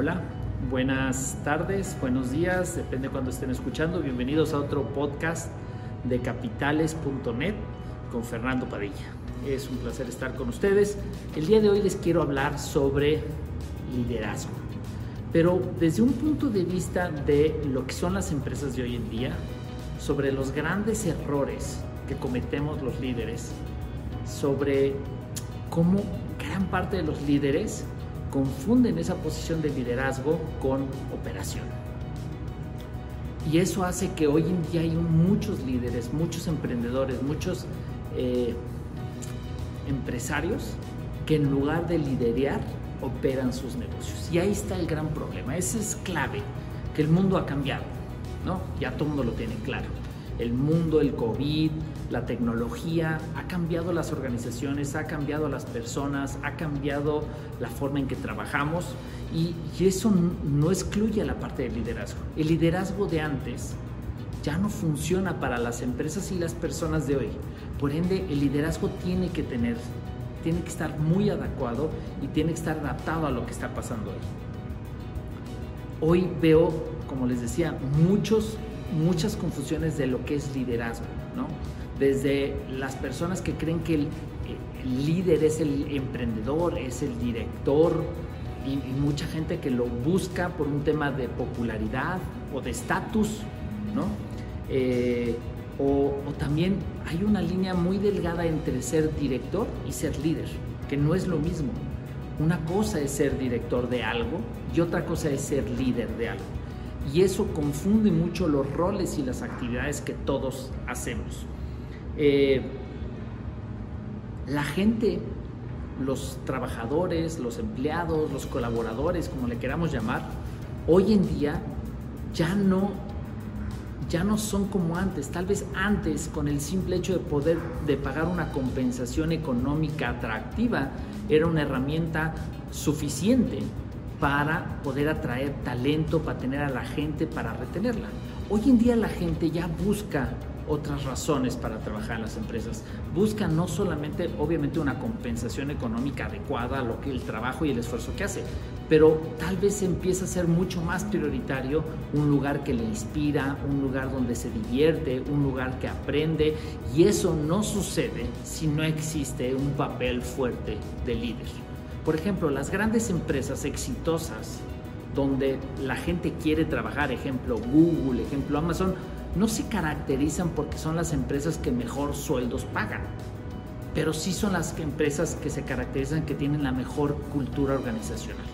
Hola, buenas tardes, buenos días, depende de cuando estén escuchando. Bienvenidos a otro podcast de capitales.net con Fernando Padilla. Es un placer estar con ustedes. El día de hoy les quiero hablar sobre liderazgo, pero desde un punto de vista de lo que son las empresas de hoy en día, sobre los grandes errores que cometemos los líderes, sobre cómo gran parte de los líderes confunden esa posición de liderazgo con operación. Y eso hace que hoy en día hay muchos líderes, muchos emprendedores, muchos eh, empresarios que en lugar de liderear operan sus negocios. Y ahí está el gran problema. Ese es clave, que el mundo ha cambiado, ¿no? Ya todo mundo lo tiene claro. El mundo, el COVID, la tecnología ha cambiado las organizaciones, ha cambiado las personas, ha cambiado la forma en que trabajamos y, eso no excluye la parte del liderazgo. El liderazgo de antes ya no funciona para las empresas y las personas de hoy. Por ende, el liderazgo tiene que tener, tiene que estar muy adecuado y tiene que estar adaptado a lo que está pasando hoy. Hoy veo, como les decía, muchos, muchas confusiones de lo que es liderazgo, ¿no? Desde las personas que creen que el, líder es el emprendedor, es el director, y, mucha gente que lo busca por un tema de popularidad o de estatus, ¿no? Eh, o, o, también hay una línea muy delgada entre ser director y ser líder, que no es lo mismo. Una cosa es ser director de algo y otra cosa es ser líder de algo. Y eso confunde mucho los roles y las actividades que todos hacemos. Eh, la gente, los trabajadores, los empleados, los colaboradores, como le queramos llamar, hoy en día ya no, ya no son como antes. Tal vez antes, con el simple hecho de poder de pagar una compensación económica atractiva, era una herramienta suficiente para poder atraer talento, para tener a la gente, para retenerla. Hoy en día la gente ya busca otras razones para trabajar en las empresas. Buscan no solamente, obviamente, una compensación económica adecuada a lo que el trabajo y el esfuerzo que hace, pero tal vez empieza a ser mucho más prioritario un lugar que le inspira, un lugar donde se divierte, un lugar que aprende, y eso no sucede si no existe un papel fuerte de líder. Por ejemplo, las grandes empresas exitosas donde la gente quiere trabajar, ejemplo Google, ejemplo Amazon, no se caracterizan porque son las empresas que mejor sueldos pagan, pero sí son las empresas que se caracterizan que tienen la mejor cultura organizacional.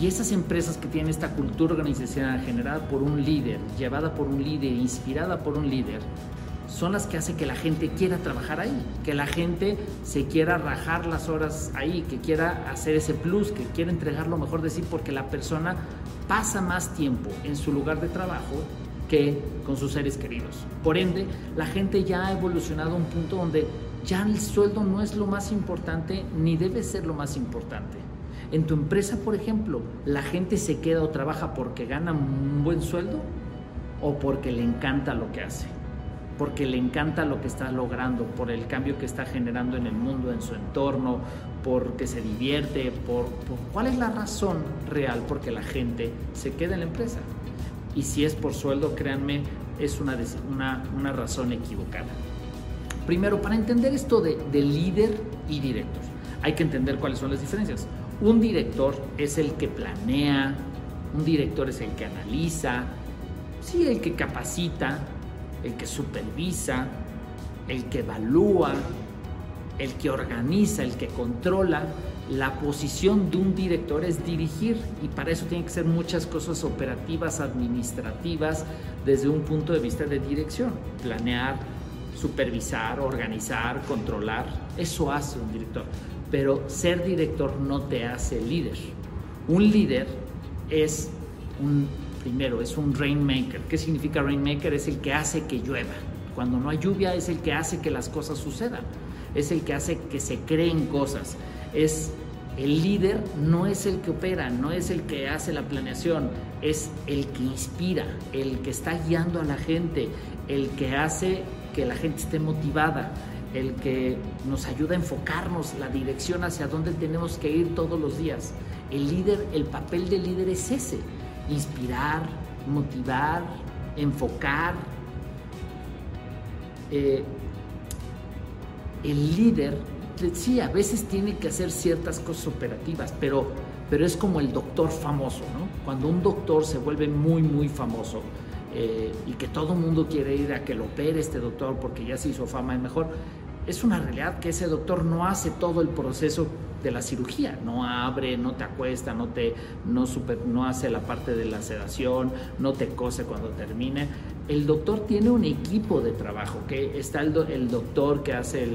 Y esas empresas que tienen esta cultura organizacional generada por un líder, llevada por un líder, inspirada por un líder, son las que hacen que la gente quiera trabajar ahí, que la gente se quiera rajar las horas ahí, que quiera hacer ese plus, que quiera entregar lo mejor de sí, porque la persona pasa más tiempo en su lugar de trabajo que con sus seres queridos. Por ende, la gente ya ha evolucionado a un punto donde ya el sueldo no es lo más importante ni debe ser lo más importante. En tu empresa, por ejemplo, la gente se queda o trabaja porque gana un buen sueldo o porque le encanta lo que hace, porque le encanta lo que está logrando, por el cambio que está generando en el mundo, en su entorno, porque se divierte, por, cuál es la razón real por que la gente se queda en la empresa y si es por sueldo, créanme, es una, una, una razón equivocada. Primero, para entender esto de, de líder y director, hay que entender cuáles son las diferencias. Un director es el que planea, un director es el que analiza, sí, el que capacita, el que supervisa, el que evalúa, el que organiza, el que controla, la posición de un director es dirigir y para eso tiene que ser muchas cosas operativas, administrativas, desde un punto de vista de dirección, planear, supervisar, organizar, controlar, eso hace un director. Pero ser director no te hace líder. Un líder es un, primero, es un rainmaker. ¿Qué significa rainmaker? Es el que hace que llueva. Cuando no hay lluvia es el que hace que las cosas sucedan. Es el que hace que se creen cosas es el líder no es el que opera, no es el que hace la planeación, es el que inspira, el que está guiando a la gente, el que hace que la gente esté motivada, el que nos ayuda a enfocarnos la dirección hacia dónde tenemos que ir todos los días. El líder, el papel del líder es ese, inspirar, motivar, enfocar. Eh, el líder, sí, a veces tiene que hacer ciertas cosas operativas, pero, pero es como el doctor famoso, ¿no? Cuando un doctor se vuelve muy, muy famoso, eh, y que todo el mundo quiere ir a que lo opere este doctor porque ya se hizo fama y mejor, es una realidad que ese doctor no hace todo el proceso de la cirugía, no abre, no te acuesta, no te no super, no hace la parte de la sedación, no te cose cuando termine. El doctor tiene un equipo de trabajo, está el, doctor que hace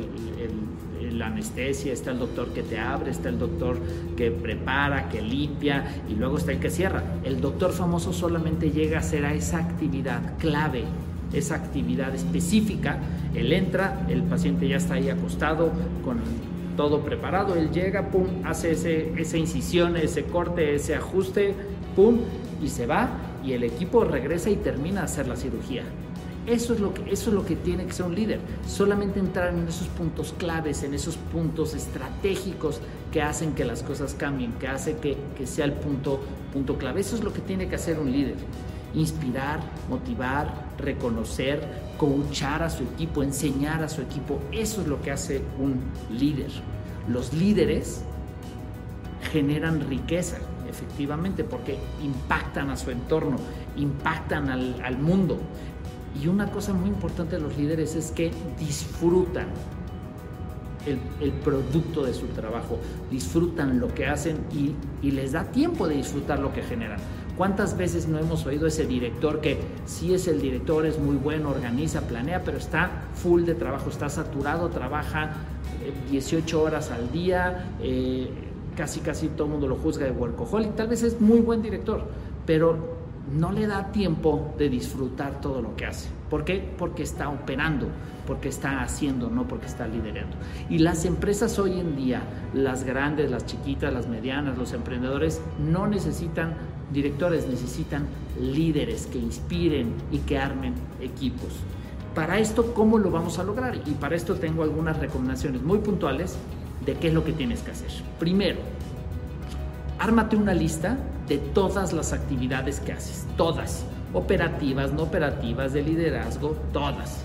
la anestesia, está el doctor que te abre, está el doctor que prepara, que limpia y luego está el que cierra. El doctor famoso solamente llega a hacer a esa actividad clave, esa actividad específica. Él entra, el paciente ya está ahí acostado con todo preparado, él llega, pum, hace ese, esa incisión, ese corte, ese ajuste, pum, y se va y el equipo regresa y termina de hacer la cirugía. Eso es, lo que, eso es lo que tiene que ser un líder. Solamente entrar en esos puntos claves, en esos puntos estratégicos que hacen que las cosas cambien, que hace que, que sea el punto, punto clave. Eso es lo que tiene que hacer un líder. Inspirar, motivar, reconocer, coachar a su equipo, enseñar a su equipo. Eso es lo que hace un líder. Los líderes generan riqueza, efectivamente, porque impactan a su entorno, impactan al, al mundo. Y una cosa muy importante de los líderes es que disfrutan el, producto de su trabajo, disfrutan lo que hacen y, y, les da tiempo de disfrutar lo que generan. ¿Cuántas veces no hemos oído ese director que sí es el director, es muy bueno, organiza, planea, pero está full de trabajo, está saturado, trabaja 18 eh, horas al día, eh, casi casi todo el mundo lo juzga de workaholic, tal vez es muy buen director, pero no le da tiempo de disfrutar todo lo que hace. ¿Por qué? Porque está operando, porque está haciendo, no porque está liderando. Y las empresas hoy en día, las grandes, las chiquitas, las medianas, los emprendedores, no necesitan directores, necesitan líderes que inspiren y que armen equipos. Para esto, ¿cómo lo vamos a lograr? Y para esto tengo algunas recomendaciones muy puntuales de qué es lo que tienes que hacer. Primero, ármate una lista de todas las actividades que haces, todas, operativas, no operativas, de liderazgo, todas.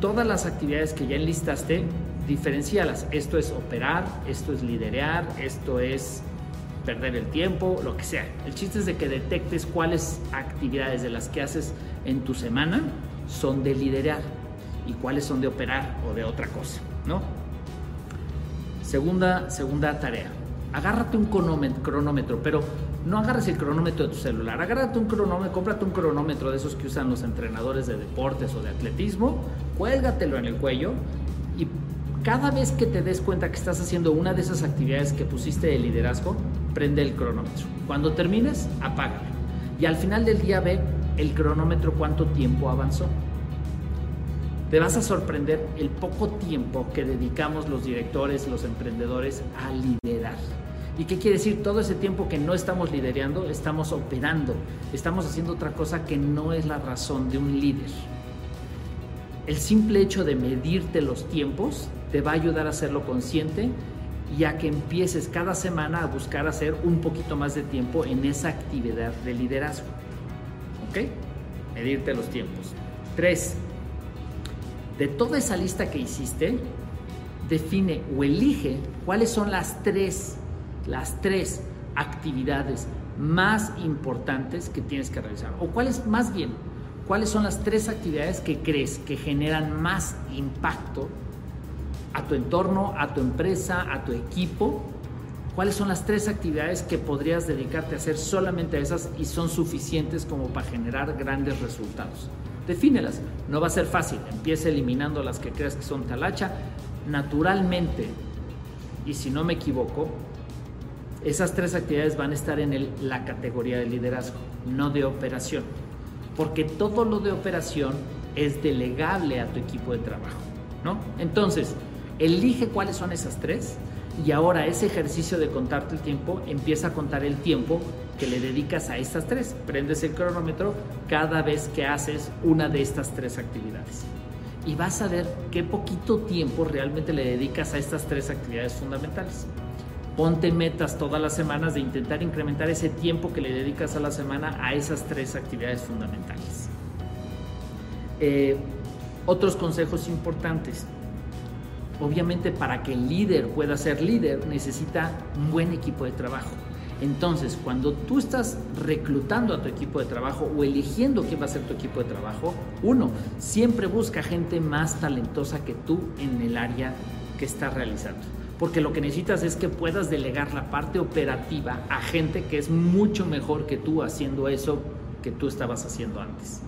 Todas las actividades que ya enlistaste, diferencialas. Esto es operar, esto es liderear, esto es perder el tiempo, lo que sea. El chiste es de que detectes cuáles actividades de las que haces en tu semana son de liderar y cuáles son de operar o de otra cosa, ¿no? Segunda, segunda tarea agárrate un cronómetro, pero no agarres el cronómetro de tu celular, agárrate un cronómetro, cómprate un cronómetro de esos que usan los entrenadores de deportes o de atletismo, cuélgatelo en el cuello y cada vez que te des cuenta que estás haciendo una de esas actividades que pusiste de liderazgo, prende el cronómetro. Cuando termines, apágalo. Y al final del día ve el cronómetro cuánto tiempo avanzó. Te vas a sorprender el poco tiempo que dedicamos los directores, los emprendedores a liderar. ¿Y qué quiere decir? Todo ese tiempo que no estamos liderando, estamos operando, estamos haciendo otra cosa que no es la razón de un líder. El simple hecho de medirte los tiempos te va a ayudar a hacerlo consciente y a que empieces cada semana a buscar hacer un poquito más de tiempo en esa actividad de liderazgo. ¿Ok? Medirte los tiempos. Tres, de toda esa lista que hiciste, define o elige cuáles son las tres, las tres actividades más importantes que tienes que realizar. O cuáles, más bien, cuáles son las tres actividades que crees que generan más impacto a tu entorno, a tu empresa, a tu equipo. ¿Cuáles son las tres actividades que podrías dedicarte a hacer solamente a esas y son suficientes como para generar grandes resultados? Defínelas. No va a ser fácil, empieza eliminando las que creas que son talacha. Naturalmente, y si no me equivoco, esas tres actividades van a estar en la categoría de liderazgo, no de operación. Porque todo lo de operación es delegable a tu equipo de trabajo. ¿no? Entonces, elige cuáles son esas tres y ahora ese ejercicio de contarte el tiempo empieza a contar el tiempo que le dedicas a estas tres. Prendes el cronómetro cada vez que haces una de estas tres actividades. Y vas a ver qué poquito tiempo realmente le dedicas a estas tres actividades fundamentales. Ponte metas todas las semanas de intentar incrementar ese tiempo que le dedicas a la semana a esas tres actividades fundamentales. Eh, otros consejos importantes. Obviamente para que el líder pueda ser líder necesita un buen equipo de trabajo. Entonces, cuando tú estás reclutando a tu equipo de trabajo o eligiendo quién va a ser tu equipo de trabajo, uno, siempre busca gente más talentosa que tú en el área que estás realizando. Porque lo que necesitas es que puedas delegar la parte operativa a gente que es mucho mejor que tú haciendo eso que tú estabas haciendo antes.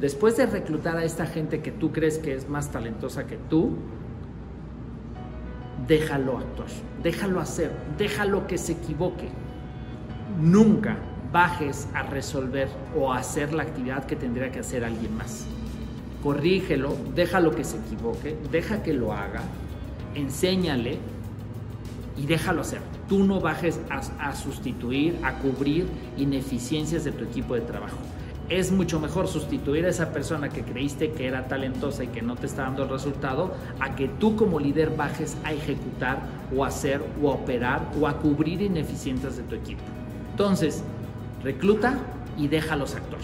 Después de reclutar a esta gente que tú crees que es más talentosa que tú, déjalo actuar, déjalo hacer, déjalo que se equivoque. Nunca bajes a resolver o a hacer la actividad que tendría que hacer alguien más. Corrígelo, déjalo que se equivoque, deja que lo haga, enséñale y déjalo hacer. Tú no bajes a, a sustituir, a cubrir ineficiencias de tu equipo de trabajo es mucho mejor sustituir a esa persona que creíste que era talentosa y que no te está dando el resultado a que tú como líder bajes a ejecutar o a hacer o a operar o a cubrir ineficiencias de tu equipo. Entonces, recluta y déjalos actuar.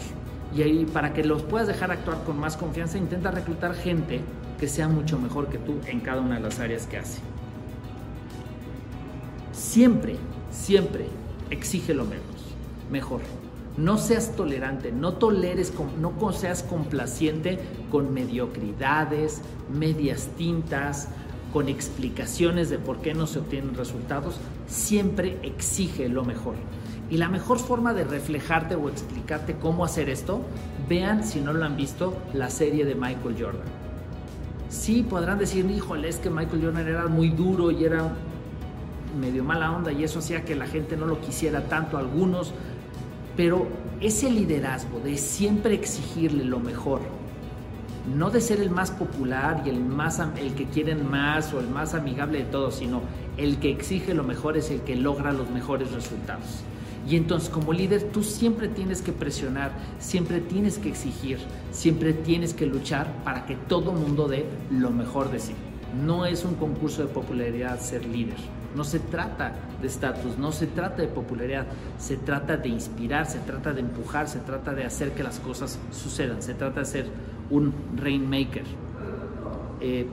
Y ahí, para que los puedas dejar actuar con más confianza, intenta reclutar gente que sea mucho mejor que tú en cada una de las áreas que hace. Siempre, siempre exige lo menos, mejor. No seas tolerante, no toleres, no seas complaciente con mediocridades, medias tintas, con explicaciones de por qué no se obtienen resultados. Siempre exige lo mejor. Y la mejor forma de reflejarte o explicarte cómo hacer esto, vean, si no lo han visto, la serie de Michael Jordan. Sí, podrán decir, híjole, es que Michael Jordan era muy duro y era medio mala onda y eso hacía que la gente no lo quisiera tanto. Algunos pero ese liderazgo de siempre exigirle lo mejor, no de ser el más popular y el, más, el que quieren más o el más amigable de todos, sino el que exige lo mejor es el que logra los mejores resultados. Y entonces como líder tú siempre tienes que presionar, siempre tienes que exigir, siempre tienes que luchar para que todo mundo dé lo mejor de sí. No es un concurso de popularidad ser líder. No se trata de estatus, no se trata de popularidad, se trata de inspirar, se trata de empujar, se trata de hacer que las cosas sucedan, se trata de ser un rainmaker. Eh,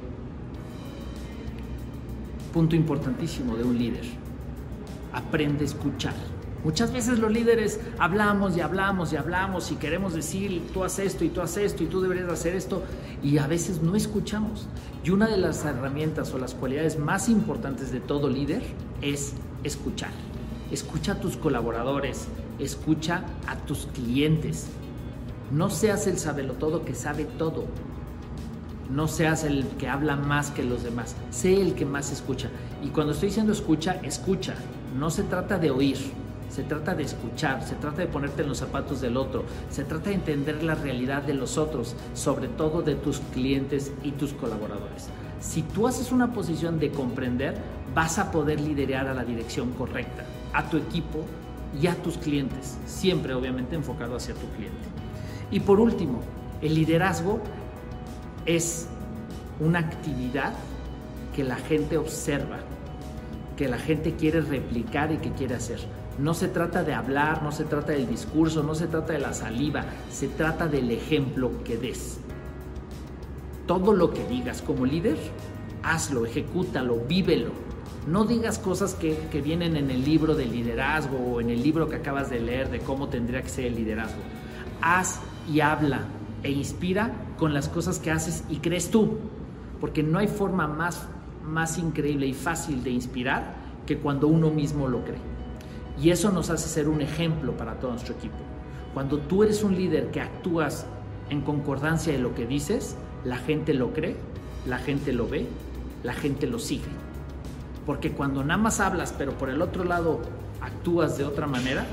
punto importantísimo de un líder, aprende a escuchar. Muchas veces los líderes hablamos y hablamos y hablamos y queremos decir, tú haces esto y tú haces esto y tú deberías hacer esto y a veces no escuchamos. Y una de las herramientas o las cualidades más importantes de todo líder es escuchar. Escucha a tus colaboradores, escucha a tus clientes. No seas el todo que sabe todo. No seas el que habla más que los demás. Sé el que más escucha. Y cuando estoy diciendo escucha, escucha. No se trata de oír se trata de escuchar, se trata de ponerte en los zapatos del otro, se trata de entender la realidad de los otros, sobre todo de tus clientes y tus colaboradores. Si tú haces una posición de comprender, vas a poder liderar a la dirección correcta, a tu equipo y a tus clientes, siempre obviamente enfocado hacia tu cliente. Y por último, el liderazgo es una actividad que la gente observa, que la gente quiere replicar y que quiere hacer. No se trata de hablar, no se trata del discurso, no se trata de la saliva, se trata del ejemplo que des. Todo lo que digas como líder, hazlo, ejecútalo, vívelo. No digas cosas que, que, vienen en el libro de liderazgo o en el libro que acabas de leer de cómo tendría que ser el liderazgo. Haz y habla e inspira con las cosas que haces y crees tú. Porque no hay forma más, más increíble y fácil de inspirar que cuando uno mismo lo cree. Y eso nos hace ser un ejemplo para todo nuestro equipo. Cuando tú eres un líder que actúas en concordancia de lo que dices, la gente lo cree, la gente lo ve, la gente lo sigue. Porque cuando nada más hablas, pero por el otro lado actúas de otra manera,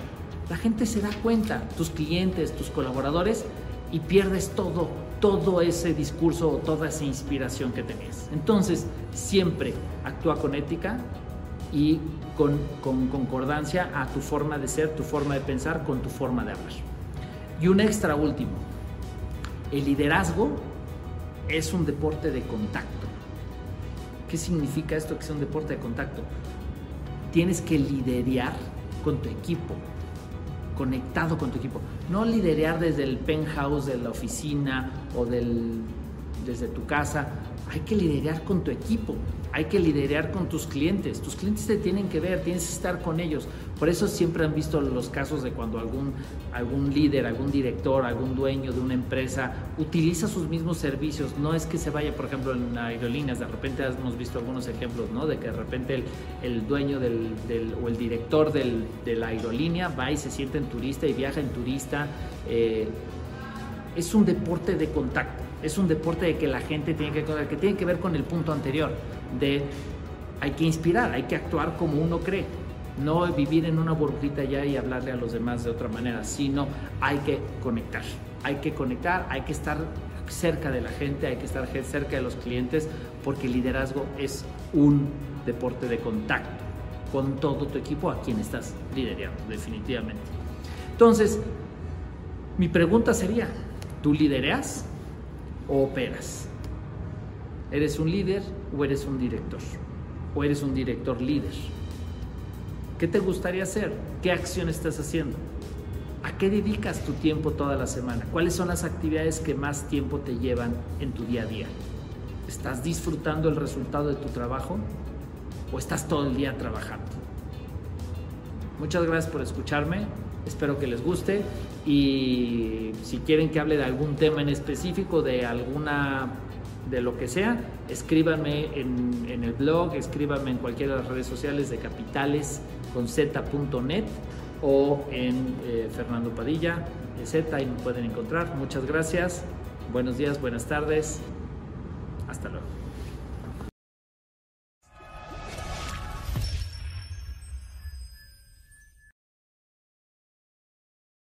la gente se da cuenta, tus clientes, tus colaboradores, y pierdes todo, todo ese discurso o toda esa inspiración que tenías. Entonces, siempre actúa con ética y con, concordancia a tu forma de ser, tu forma de pensar, con tu forma de hablar. Y un extra último, el liderazgo es un deporte de contacto. ¿Qué significa esto que sea un deporte de contacto? tienes que liderar con tu equipo, conectado con tu equipo. No liderar desde el penthouse de la oficina o del, desde tu casa. Hay que liderar con tu equipo hay que liderar con tus clientes. Tus clientes te tienen que ver, tienes que estar con ellos. Por eso siempre han visto los casos de cuando algún, algún líder, algún director, algún dueño de una empresa utiliza sus mismos servicios. No es que se vaya, por ejemplo, en aerolíneas, de repente hemos visto algunos ejemplos, ¿no? De que de repente el, dueño del, o el director de la aerolínea va y se siente en turista y viaja en turista. Eh, es un deporte de contacto, es un deporte de que la gente tiene que, que tiene que ver con el punto anterior de hay que inspirar, hay que actuar como uno cree, no vivir en una burbujita ya y hablarle a los demás de otra manera, sino hay que conectar, hay que conectar, hay que estar cerca de la gente, hay que estar cerca de los clientes, porque el liderazgo es un deporte de contacto con todo tu equipo a quien estás liderando, definitivamente. Entonces, mi pregunta sería, ¿tú lideras o operas? ¿Eres un líder o eres un director? ¿O eres un director líder? ¿Qué te gustaría hacer? ¿Qué acción estás haciendo? ¿A qué dedicas tu tiempo toda la semana? ¿Cuáles son las actividades que más tiempo te llevan en tu día a día? ¿Estás disfrutando el resultado de tu trabajo o estás todo el día trabajando? Muchas gracias por escucharme, espero que les guste y si quieren que hable de algún tema en específico, de alguna de lo que sea, escríbanme en, el blog, escríbanme en cualquiera de las redes sociales de capitalesconz.net o en eh, Fernando Padilla, Z, ahí me pueden encontrar. Muchas gracias, buenos días, buenas tardes, hasta luego.